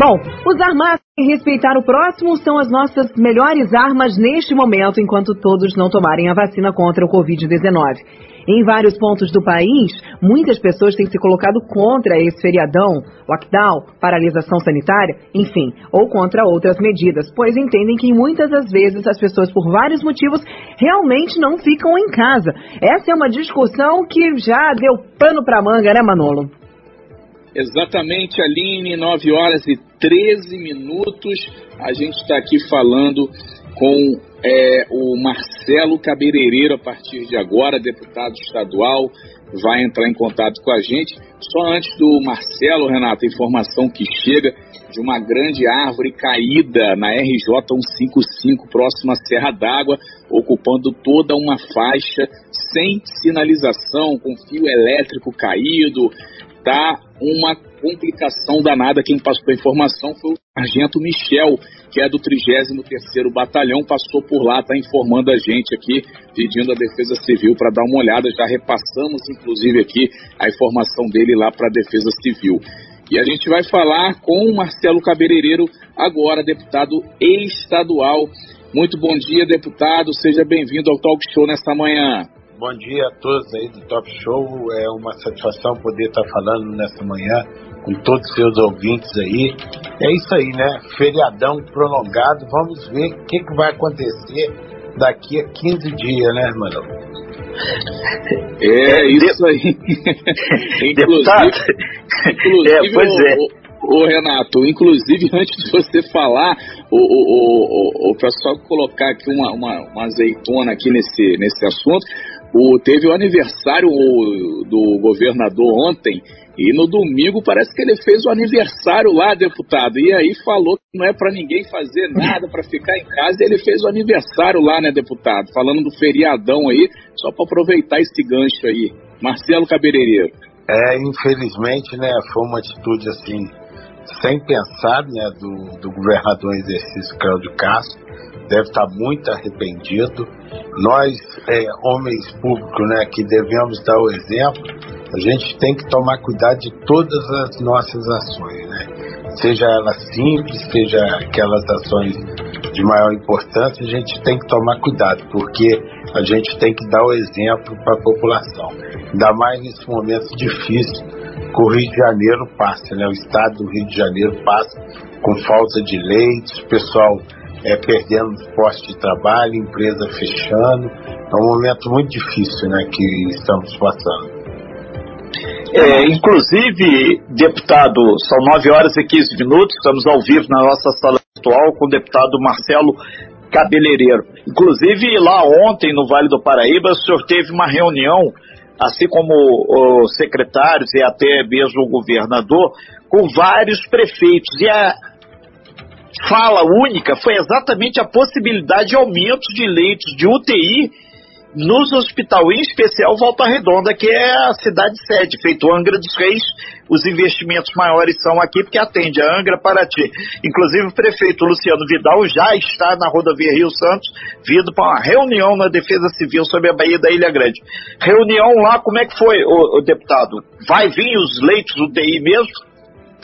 Bom, usar máscara e respeitar o próximo são as nossas melhores armas neste momento, enquanto todos não tomarem a vacina contra o Covid-19. Em vários pontos do país, muitas pessoas têm se colocado contra esse feriadão, lockdown, paralisação sanitária, enfim, ou contra outras medidas, pois entendem que muitas das vezes as pessoas, por vários motivos, realmente não ficam em casa. Essa é uma discussão que já deu pano para manga, né, Manolo? Exatamente, Aline, 9 horas e 13 minutos. A gente está aqui falando com é, o Marcelo Cabereireiro, a partir de agora, deputado estadual, vai entrar em contato com a gente. Só antes do Marcelo, Renato, informação que chega de uma grande árvore caída na RJ 155, próxima à Serra d'Água, ocupando toda uma faixa sem sinalização, com fio elétrico caído. Tá uma complicação danada. Quem passou a informação foi o Sargento Michel, que é do 33º Batalhão, passou por lá, está informando a gente aqui, pedindo a Defesa Civil para dar uma olhada. Já repassamos, inclusive, aqui a informação dele lá para a Defesa Civil. E a gente vai falar com o Marcelo Cabereireiro, agora deputado estadual. Muito bom dia, deputado. Seja bem-vindo ao Talk Show nesta manhã. Bom dia a todos aí do Top Show. É uma satisfação poder estar falando nessa manhã com todos os seus ouvintes aí. É isso aí, né? Feriadão prolongado. Vamos ver o que, que vai acontecer daqui a 15 dias, né, mano? É, isso aí. inclusive, inclusive é, pois é. O, o, Renato, inclusive, antes de você falar, o, o, o, o pessoal colocar aqui uma, uma, uma azeitona aqui nesse, nesse assunto, o, teve o aniversário do governador ontem e no domingo parece que ele fez o aniversário lá, deputado. E aí falou que não é para ninguém fazer nada, para ficar em casa. E ele fez o aniversário lá, né, deputado? Falando do feriadão aí, só para aproveitar esse gancho aí. Marcelo Cabereireiro. É, infelizmente, né, foi uma atitude assim, sem pensar, né, do, do governador em exercício Cláudio Castro deve estar muito arrependido. Nós, é, homens públicos, né, que devemos dar o exemplo, a gente tem que tomar cuidado de todas as nossas ações, né? Seja elas simples, seja aquelas ações de maior importância, a gente tem que tomar cuidado, porque a gente tem que dar o exemplo para a população. Ainda mais nesse momento difícil que o Rio de Janeiro passa, né? O estado do Rio de Janeiro passa com falta de leitos, pessoal é, perdendo postos de trabalho, empresa fechando. É um momento muito difícil né, que estamos passando. É, inclusive, deputado, são 9 horas e 15 minutos, estamos ao vivo na nossa sala virtual com o deputado Marcelo Cabeleireiro. Inclusive, lá ontem, no Vale do Paraíba, o senhor teve uma reunião, assim como os secretários e até mesmo o governador, com vários prefeitos. E a, fala única foi exatamente a possibilidade de aumento de leitos de UTI nos hospitais, em especial Volta Redonda, que é a cidade sede, feito Angra dos Reis. Os investimentos maiores são aqui, porque atende a Angra, Paraty. Inclusive, o prefeito Luciano Vidal já está na rodovia Rio Santos, vindo para uma reunião na Defesa Civil sobre a Baía da Ilha Grande. Reunião lá, como é que foi, o deputado? Vai vir os leitos UTI mesmo?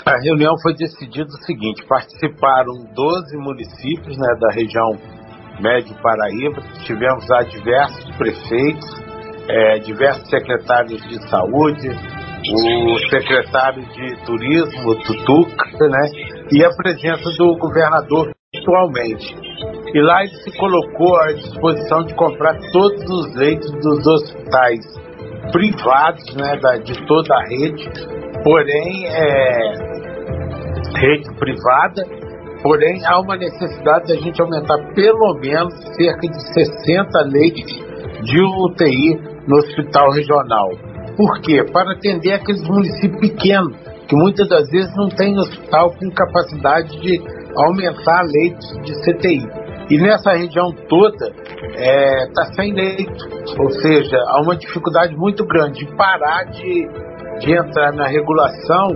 A reunião foi decidido o seguinte: participaram 12 municípios né, da região Médio Paraíba, tivemos lá diversos prefeitos, é, diversos secretários de saúde, o secretário de turismo, Tutuca, né, e a presença do governador atualmente. E lá ele se colocou à disposição de comprar todos os leitos dos hospitais privados né, da, de toda a rede, porém é, rede privada, porém há uma necessidade da gente aumentar pelo menos cerca de 60 leitos de UTI no hospital regional. Por quê? Para atender aqueles municípios pequenos, que muitas das vezes não tem hospital com capacidade de aumentar leitos de CTI. E nessa região toda está é, tá sem leito, ou seja, há uma dificuldade muito grande de parar de, de entrar na regulação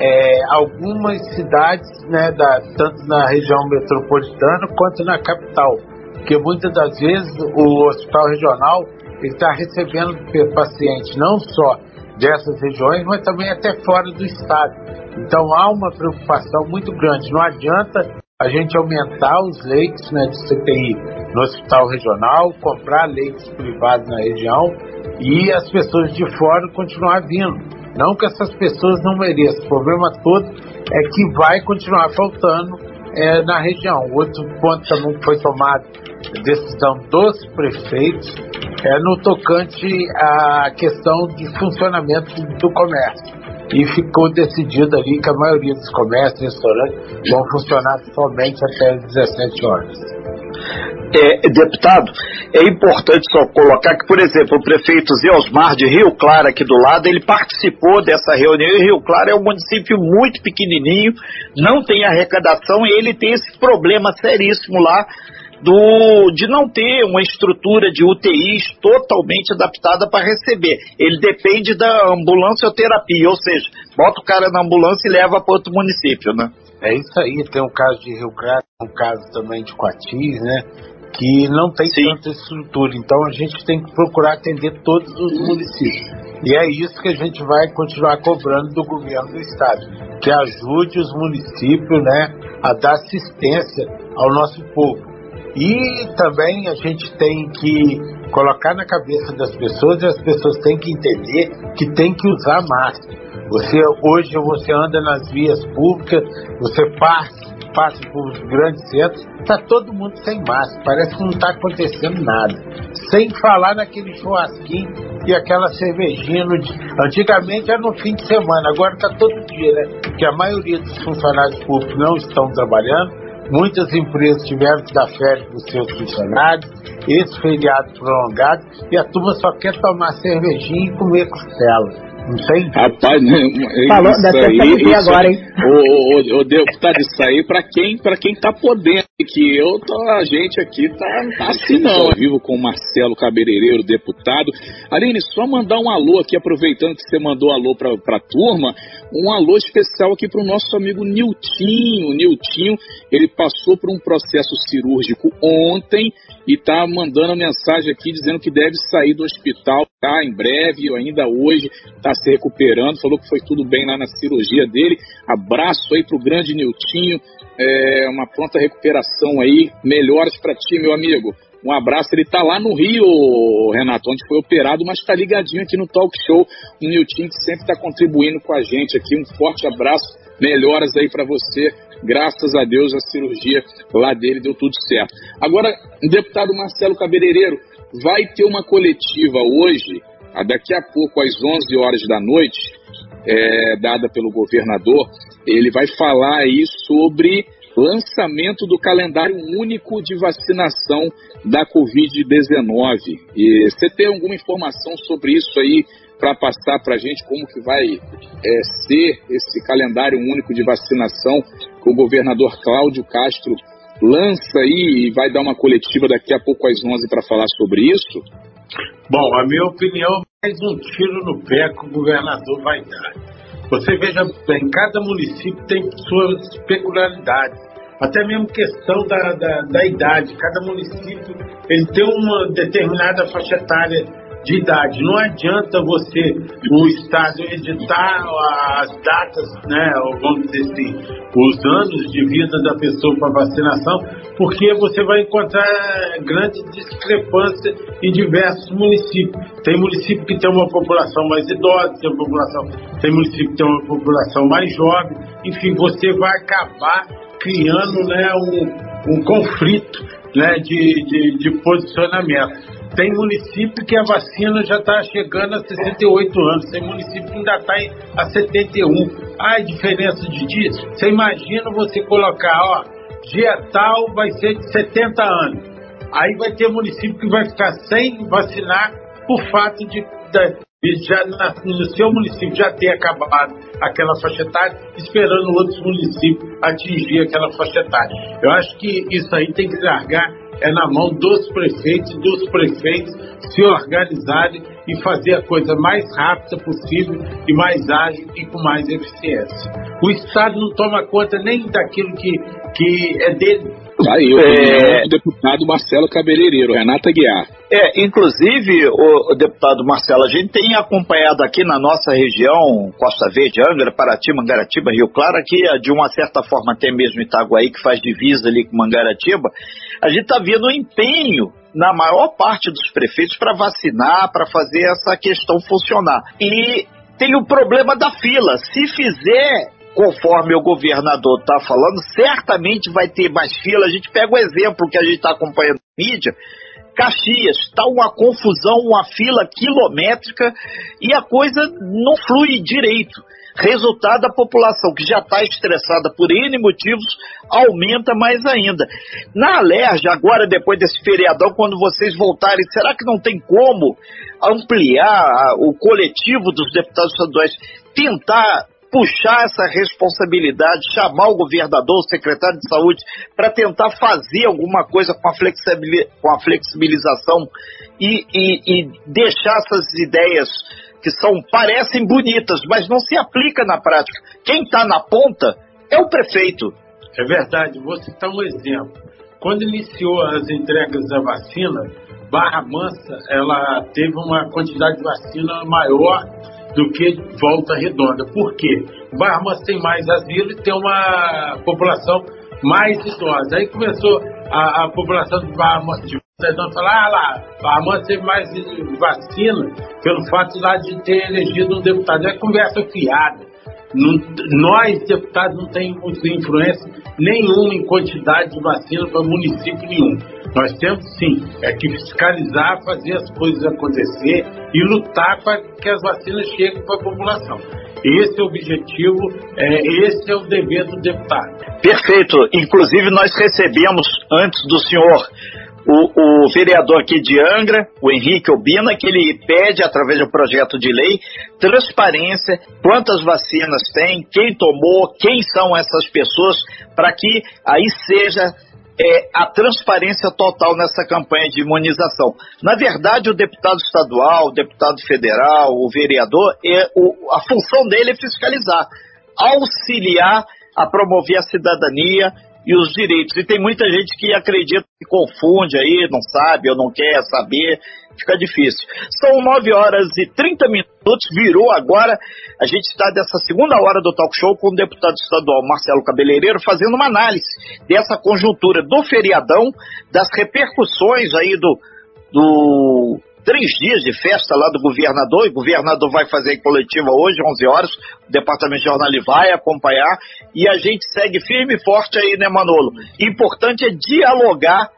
é, algumas cidades, né, da, tanto na região metropolitana quanto na capital, porque muitas das vezes o hospital regional está recebendo pacientes não só dessas regiões, mas também até fora do estado. Então há uma preocupação muito grande. Não adianta a gente aumentar os leitos né, de CTI no hospital regional, comprar leitos privados na região e as pessoas de fora continuar vindo. Não que essas pessoas não mereçam, o problema todo é que vai continuar faltando é, na região. Outro ponto também que foi tomado, decisão dos prefeitos, é no tocante à questão de funcionamento do comércio e ficou decidido ali que a maioria dos comércios e restaurantes vão funcionar somente até as 17 horas. É, deputado, é importante só colocar que, por exemplo, o prefeito Zé Osmar de Rio Claro, aqui do lado, ele participou dessa reunião e Rio Claro é um município muito pequenininho, não tem arrecadação e ele tem esse problema seríssimo lá do, de não ter uma estrutura de UTIs totalmente adaptada para receber. Ele depende da ambulância ou terapia, ou seja, bota o cara na ambulância e leva para outro município, né? É isso aí, tem um caso de Rio Grande, um caso também de Coatis, né? Que não tem Sim. tanta estrutura. Então a gente tem que procurar atender todos os municípios. E é isso que a gente vai continuar cobrando do governo do estado, que ajude os municípios, né, a dar assistência ao nosso povo. E também a gente tem que colocar na cabeça das pessoas e as pessoas têm que entender que tem que usar máscara. Você hoje você anda nas vias públicas, você passa, passa por grandes centros, está todo mundo sem máscara, parece que não está acontecendo nada. Sem falar naquele churrasquinho e aquela cervejinha no. Antigamente era no fim de semana, agora está todo dia, né? Que a maioria dos funcionários públicos não estão trabalhando Muitas empresas tiveram que dar férias para os seus funcionários, esse feriado prolongado, e a turma só quer tomar cervejinha e comer costela. Não tem? Rapaz, né, Falou, isso aí, isso agora, hein? O, o, o deputado, isso aí para quem, pra quem tá podendo, que eu tô, a gente aqui tá, tá assim não. Eu vivo com o Marcelo Cabeleireiro, deputado. Aline, só mandar um alô aqui, aproveitando que você mandou alô pra, pra turma, um alô especial aqui pro nosso amigo Niltinho. Niltinho, ele passou por um processo cirúrgico ontem e tá mandando a mensagem aqui dizendo que deve sair do hospital, tá? Em breve, ou ainda hoje, tá se recuperando. Falou que foi tudo bem lá na cirurgia dele. Abraço aí pro grande Niltinho. É, uma pronta recuperação aí. Melhoras para ti, meu amigo. Um abraço. Ele tá lá no Rio, Renato, onde foi operado, mas tá ligadinho aqui no Talk Show. O Niltinho que sempre tá contribuindo com a gente aqui. Um forte abraço. Melhoras aí para você Graças a Deus a cirurgia lá dele deu tudo certo. Agora, deputado Marcelo Cabeleireiro vai ter uma coletiva hoje, daqui a pouco às 11 horas da noite, é, dada pelo governador. Ele vai falar aí sobre lançamento do calendário único de vacinação da Covid-19. E você tem alguma informação sobre isso aí para passar para a gente como que vai é, ser esse calendário único de vacinação que o governador Cláudio Castro lança aí e vai dar uma coletiva daqui a pouco às 11 para falar sobre isso? Bom, a minha opinião mais um tiro no pé que o governador vai dar. Você veja bem, cada município tem suas peculiaridades, até mesmo questão da, da, da idade. Cada município ele tem uma determinada faixa etária de idade. Não adianta você, o Estado, editar as datas, né, vamos dizer assim, os anos de vida da pessoa para vacinação, porque você vai encontrar grande discrepância em diversos municípios. Tem município que tem uma população mais idosa, tem, população, tem município que tem uma população mais jovem, enfim, você vai acabar criando né, um, um conflito né, de, de, de posicionamento. Tem município que a vacina já está chegando a 68 anos, tem município que ainda está a 71. Ah, diferença de dias. Você imagina você colocar, ó, dia tal vai ser de 70 anos. Aí vai ter município que vai ficar sem vacinar por fato de, de já no seu município já ter acabado aquela faixa etária, esperando outros municípios atingir aquela faixa etária. Eu acho que isso aí tem que largar é na mão dos prefeitos, dos prefeitos se organizarem e fazer a coisa mais rápida possível e mais ágil e com mais eficiência. O Estado não toma conta nem daquilo que, que é dele. Tá aí, o é... deputado Marcelo Cabeleireiro, Renata Guiar. É, inclusive, o, o, deputado Marcelo, a gente tem acompanhado aqui na nossa região, Costa Verde, Angra, Paraty, Mangaratiba, Rio Claro, aqui de uma certa forma até mesmo Itaguaí, que faz divisa ali com Mangaratiba, a gente está vendo o empenho na maior parte dos prefeitos para vacinar, para fazer essa questão funcionar. E tem o problema da fila. Se fizer conforme o governador está falando, certamente vai ter mais fila. A gente pega o exemplo que a gente está acompanhando na mídia. Caxias, está uma confusão, uma fila quilométrica e a coisa não flui direito. Resultado, a população que já está estressada por N motivos aumenta mais ainda. Na Alerj, agora depois desse feriadão, quando vocês voltarem, será que não tem como ampliar o coletivo dos deputados estaduais, tentar puxar essa responsabilidade, chamar o governador, o secretário de saúde, para tentar fazer alguma coisa com a, com a flexibilização e, e, e deixar essas ideias que são parecem bonitas, mas não se aplica na prática. Quem está na ponta é o prefeito. É verdade. Vou citar um exemplo. Quando iniciou as entregas da vacina, Barra Mansa ela teve uma quantidade de vacina maior do que Volta Redonda. Por quê? Barra Mansa tem mais asilo e tem uma população mais idosa. Aí começou a, a população de Barra Mansa de Redonda a falar, ah lá, Barra Mansa teve mais vacina pelo fato lá de ter elegido um deputado. É conversa fiada. Não, nós, deputados, não temos influência nenhuma em quantidade de vacina para município nenhum. Nós temos sim, é que fiscalizar, fazer as coisas acontecer e lutar para que as vacinas cheguem para a população. Esse é o objetivo, é, esse é o dever do deputado. Perfeito. Inclusive, nós recebemos, antes do senhor o, o, vereador aqui de Angra, o Henrique Obina, que ele pede, através do projeto de lei, transparência, quantas vacinas tem, quem tomou, quem são essas pessoas, para que aí seja é, a transparência total nessa campanha de imunização. Na verdade, o deputado estadual, o deputado federal, o vereador, é, o, a função dele é fiscalizar, auxiliar a promover a cidadania e os direitos. E tem muita gente que acredita que confunde aí, não sabe ou não quer saber, fica difícil. São 9 horas e 30 minutos, virou agora. A gente está dessa segunda hora do talk show com o deputado estadual Marcelo Cabeleireiro fazendo uma análise dessa conjuntura do feriadão, das repercussões aí do, do três dias de festa lá do governador, e o governador vai fazer coletiva hoje, 11 horas, o departamento de jornal vai acompanhar, e a gente segue firme e forte aí, né, Manolo? Importante é dialogar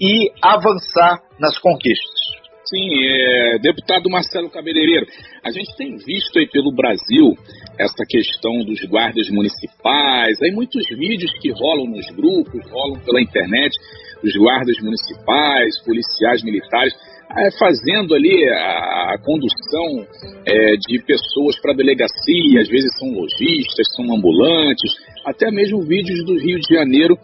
e avançar nas conquistas. Sim, é, deputado Marcelo Cabeleireiro, a gente tem visto aí pelo Brasil essa questão dos guardas municipais, aí muitos vídeos que rolam nos grupos, rolam pela internet, os guardas municipais, policiais militares, fazendo ali a, a condução é, de pessoas para a delegacia, às vezes são lojistas, são ambulantes, até mesmo vídeos do Rio de Janeiro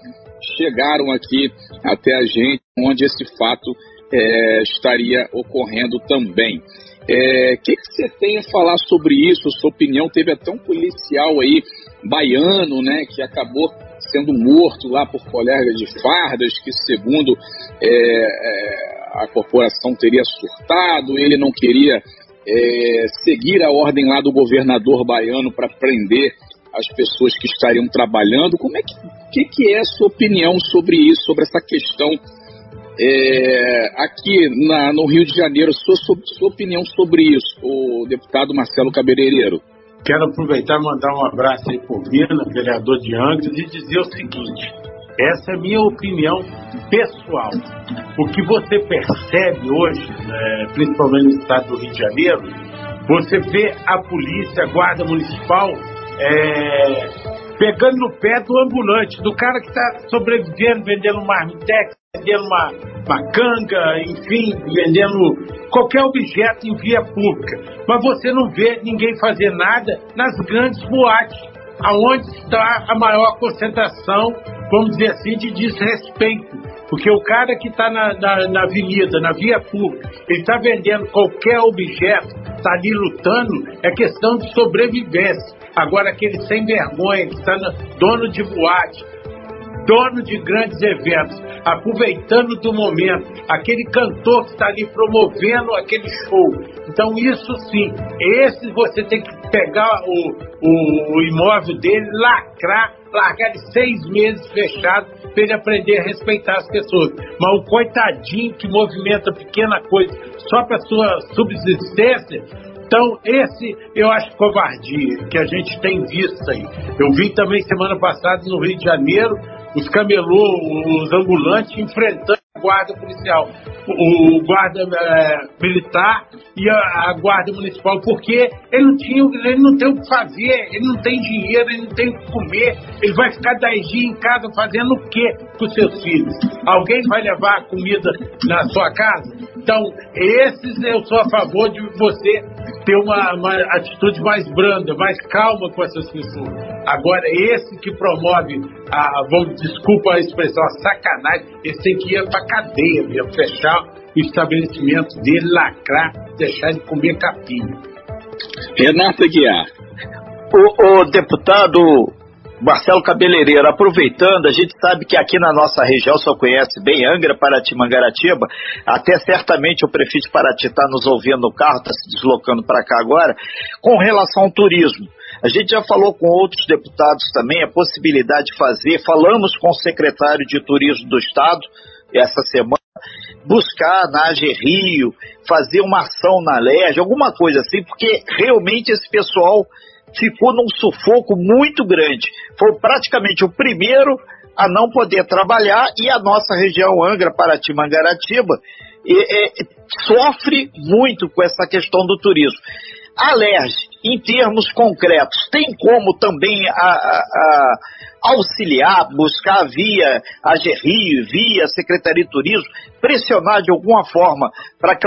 chegaram aqui até a gente, onde esse fato é, estaria ocorrendo também. O é, que, que você tem a falar sobre isso? Sua opinião? Teve até um policial aí, baiano, né, que acabou sendo morto lá por colegas de fardas, que segundo é, é, a corporação teria surtado, ele não queria é, seguir a ordem lá do governador baiano para prender as pessoas que estariam trabalhando. Como é que, que, que é a sua opinião sobre isso, sobre essa questão é, aqui na, no Rio de Janeiro? Sua, sua, opinião sobre isso, o deputado Marcelo Cabeleireiro? Quero aproveitar e mandar um abraço aí por Vina, vereador de Angra, e dizer o seguinte: essa é a minha opinião pessoal. O que você percebe hoje, né, principalmente no estado do Rio de Janeiro, você vê a polícia, a guarda municipal é, pegando no pé do ambulante, do cara que está sobrevivendo, vendendo marmitex, vendendo uma, uma canga, enfim, vendendo qualquer objeto em via pública. Mas você não vê ninguém fazer nada nas grandes boates, aonde está a maior concentração, vamos dizer assim, de desrespeito. Porque o cara que está na, na, na, avenida, na via pública, ele está vendendo qualquer objeto, está ali lutando, é questão de sobrevivência. Agora, aquele sem vergonha, que está dono de boate, dono de grandes eventos, aproveitando do momento, aquele cantor que está ali promovendo aquele show. Então, isso sim, esse você tem que pegar o, o, o imóvel dele, lacrar, largar ele seis meses fechado para ele aprender a respeitar as pessoas. Mas o coitadinho que movimenta pequena coisa só para sua subsistência, então, esse eu acho covardia que a gente tem visto aí. Eu vi também semana passada no Rio de Janeiro os camelô, os ambulantes enfrentando a guarda policial, o, guarda é, militar e a, a, guarda municipal, porque ele não, tinha, ele não tem o que fazer, ele não tem dinheiro, ele não tem o que comer, ele vai ficar dez dias em casa fazendo o quê com seus filhos? Alguém vai levar a comida na sua casa? Então, esses eu sou a favor de você ter uma, uma atitude mais branda, mais calma com essas pessoas. Agora, esse que promove, a, vamos, desculpa a expressão, a sacanagem, esse tem que ir para cadeia mesmo, fechar o estabelecimento dele, lacrar, deixar ele comer capim. Renata Guiar. O, o deputado Marcelo Cabeleireiro, aproveitando, a gente sabe que aqui na nossa região só conhece bem Angra, Paraty, Mangaratiba, até certamente o prefeito Paraty está nos ouvindo no carro, está se deslocando para cá agora, com relação ao turismo. A gente já falou com outros deputados também a possibilidade de fazer, falamos com o secretário de Turismo do Estado essa semana, buscar na AG Rio, fazer uma ação na LERJ, alguma coisa assim, porque realmente esse pessoal ficou num sufoco muito grande. Foi praticamente o primeiro a não poder trabalhar e a nossa região Angra, Paraty, Mangaratiba sofre muito com essa questão do turismo. A em termos concretos, tem como também a, a auxiliar, buscar via a GRI, via Secretaria de Turismo, pressionar de alguma forma para que,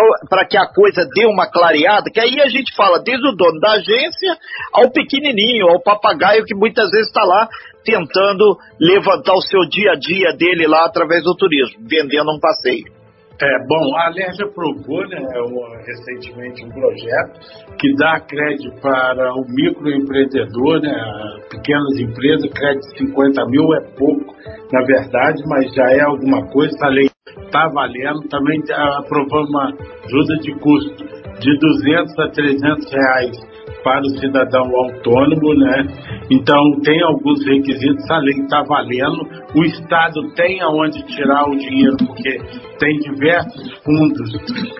que a coisa dê uma clareada, que aí a gente fala desde o dono da agência ao pequenininho, ao papagaio que muitas vezes está lá tentando levantar o seu dia a dia dele lá através do turismo, vendendo um passeio. É, bom, a Alerj aprovou né, recentemente um projeto que dá crédito para o microempreendedor, né, pequenas empresas, crédito de 50 mil é pouco, na verdade, mas já é alguma coisa, a lei está valendo. Também aprovamos uma ajuda de custo de 200 a 300 reais para o cidadão autônomo, né? Então tem alguns requisitos, a lei está valendo, o Estado tem aonde tirar o dinheiro, porque tem diversos fundos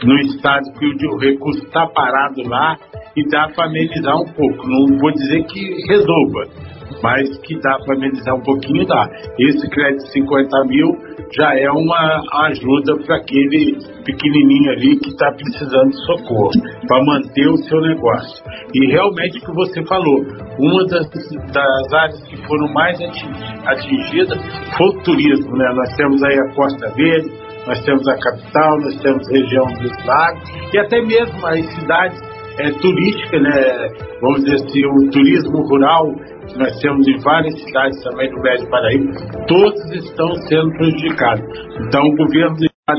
no Estado que o recurso está parado lá e dá para amenizar um pouco. Não vou dizer que resolva, mas que dá para amenizar um pouquinho, dá. Esse crédito de 50 mil já é uma ajuda para aquele pequenininho ali que está precisando de socorro, para manter o seu negócio. E realmente o que você falou, uma das, das áreas que foram mais atingidas foi o turismo, né? Nós temos aí a Costa Verde, nós temos a capital, nós temos região dos lagos e até mesmo as cidades é, turística, né? vamos dizer assim, o turismo rural, que nós temos em várias cidades também do Médio Paraíba, todos estão sendo prejudicados. Então, o governo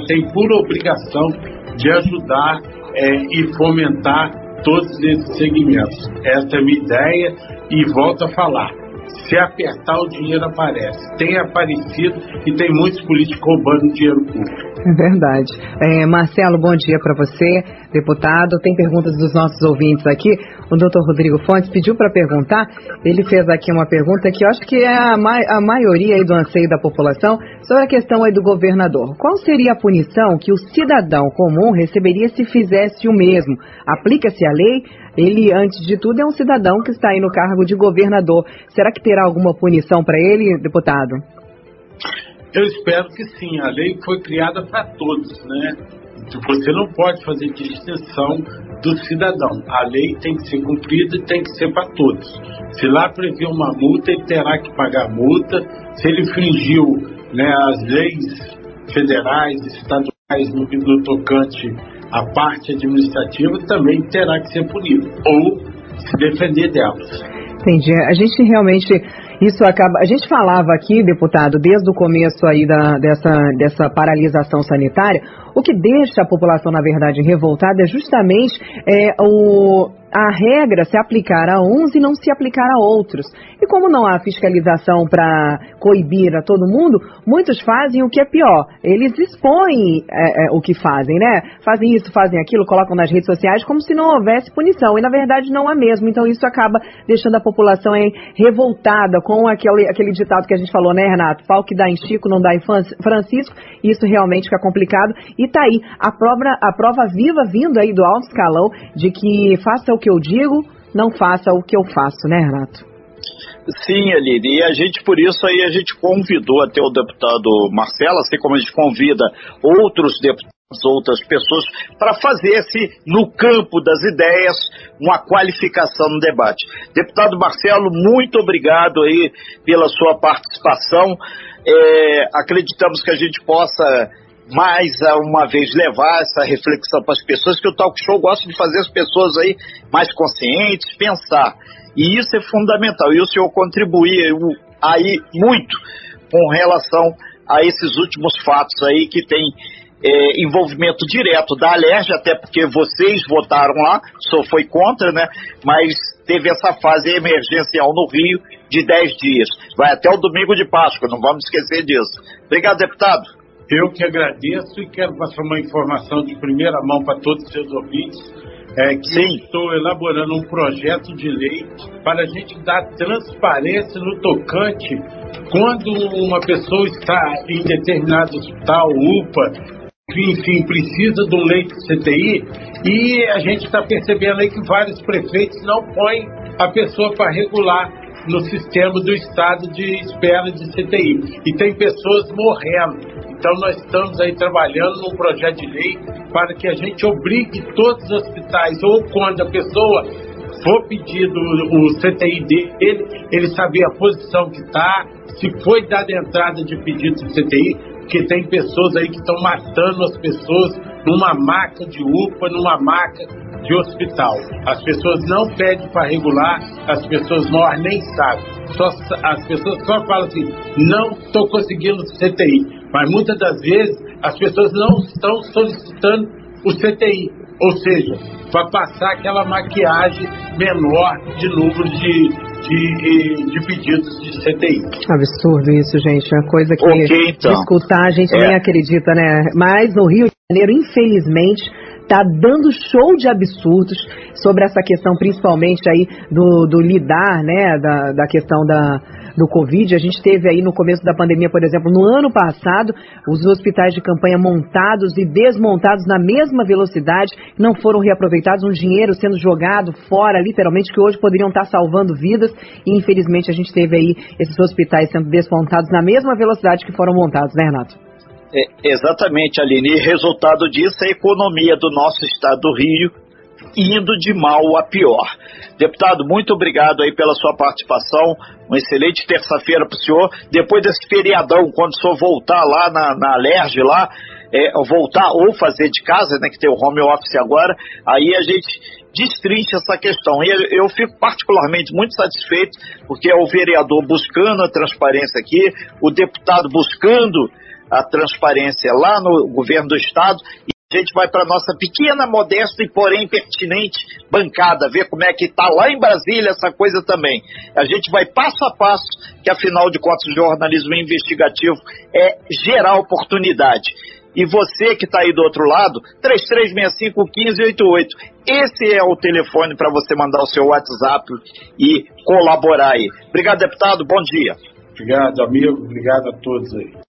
tem por obrigação de ajudar é, e fomentar todos esses segmentos. Essa é a minha ideia e volto a falar se apertar, o dinheiro aparece. Tem aparecido e tem muitos políticos roubando dinheiro público. É verdade. É, Marcelo, bom dia para você, deputado. Tem perguntas dos nossos ouvintes aqui. O doutor Rodrigo Fontes pediu para perguntar. Ele fez aqui uma pergunta que eu acho que é a, ma a maioria do anseio da população sobre a questão aí do governador. Qual seria a punição que o cidadão comum receberia se fizesse o mesmo? Aplica-se a lei? Ele, antes de tudo, é um cidadão que está aí no cargo de governador. Será que terá alguma punição para ele, deputado? Eu espero que sim. A lei foi criada para todos, né? Você não pode fazer distinção do cidadão. A lei tem que ser cumprida e tem que ser para todos. Se lá prevê uma multa, ele terá que pagar a multa. Se ele infringiu né, as leis federais, estaduais no, no tocante a parte administrativa também terá que ser punida ou se defender delas. Entendi. A gente realmente isso acaba. A gente falava aqui, deputado, desde o começo aí da, dessa, dessa paralisação sanitária, o que deixa a população, na verdade, revoltada é justamente é, o, a regra se aplicar a uns e não se aplicar a outros. E como não há fiscalização para coibir a todo mundo, muitos fazem o que é pior. Eles expõem é, é, o que fazem, né? Fazem isso, fazem aquilo, colocam nas redes sociais como se não houvesse punição. E na verdade não há mesmo. Então isso acaba deixando a população hein, revoltada com aquele, aquele ditado que a gente falou, né, Renato? Pau que dá em Chico não dá em Francisco. Isso realmente fica complicado. E tá aí a prova, a prova viva vindo aí do alto escalão de que faça o que eu digo, não faça o que eu faço, né, Renato? Sim, Aline, e a gente, por isso aí, a gente convidou até o deputado Marcelo, assim como a gente convida outros deputados, outras pessoas, para fazer esse, no campo das ideias, uma qualificação no debate. Deputado Marcelo, muito obrigado aí pela sua participação. É, acreditamos que a gente possa mais uma vez levar essa reflexão para as pessoas, que o talk show gosta de fazer as pessoas aí mais conscientes, pensar. E isso é fundamental. E o senhor contribuiu aí muito com relação a esses últimos fatos aí que tem é, envolvimento direto da Alerj, até porque vocês votaram lá, só foi contra, né? Mas teve essa fase emergencial no Rio de 10 dias. Vai até o domingo de Páscoa, não vamos esquecer disso. Obrigado, deputado. Eu que agradeço e quero passar uma informação de primeira mão para todos os seus ouvintes. É que Sim. estou elaborando um projeto de lei para a gente dar transparência no tocante quando uma pessoa está em determinado hospital, UPA, enfim, precisa de um leito CTI e a gente está percebendo aí que vários prefeitos não põem a pessoa para regular no sistema do estado de espera de CTI. E tem pessoas morrendo. Então nós estamos aí trabalhando num projeto de lei para que a gente obrigue todos os hospitais, ou quando a pessoa for pedir o CTI dele, ele saber a posição que está, se foi dada entrada de pedido de CTI, porque tem pessoas aí que estão matando as pessoas numa maca de UPA, numa maca de hospital. As pessoas não pedem para regular, as pessoas morrem nem sabem. Só, as pessoas só falam assim, não estou conseguindo CTI. Mas muitas das vezes as pessoas não estão solicitando o CTI, ou seja, para passar aquela maquiagem menor de número de, de, de, pedidos de CTI. Absurdo isso, gente. É uma coisa que okay, então. escutar a gente é. nem acredita, né? Mas no Rio de Janeiro, infelizmente, está dando show de absurdos sobre essa questão, principalmente aí do, do lidar, né, da, da questão da, do Covid. A gente teve aí no começo da pandemia, por exemplo, no ano passado, os hospitais de campanha montados e desmontados na mesma velocidade, não foram reaproveitados, um dinheiro sendo jogado fora, literalmente, que hoje poderiam estar salvando vidas, e infelizmente a gente teve aí esses hospitais sendo desmontados na mesma velocidade que foram montados, né, Renato? É, exatamente, Aline. E resultado disso é a economia do nosso estado do Rio indo de mal a pior. Deputado, muito obrigado aí pela sua participação. Uma excelente terça-feira para o senhor. Depois desse feriadão, quando o senhor voltar lá na, na Alerj, lá, é, voltar ou fazer de casa, né, que tem o home office agora, aí a gente destrincha essa questão. E eu, eu fico particularmente muito satisfeito, porque é o vereador buscando a transparência aqui, o deputado buscando a transparência lá no governo do estado e a gente vai para a nossa pequena, modesta e porém pertinente bancada, ver como é que está lá em Brasília essa coisa também. A gente vai passo a passo, que afinal de contas o jornalismo investigativo é gerar oportunidade. E você que está aí do outro lado, 3365-1588. Esse é o telefone para você mandar o seu WhatsApp e colaborar aí. Obrigado, deputado. Bom dia. Obrigado, amigo. Obrigado a todos aí.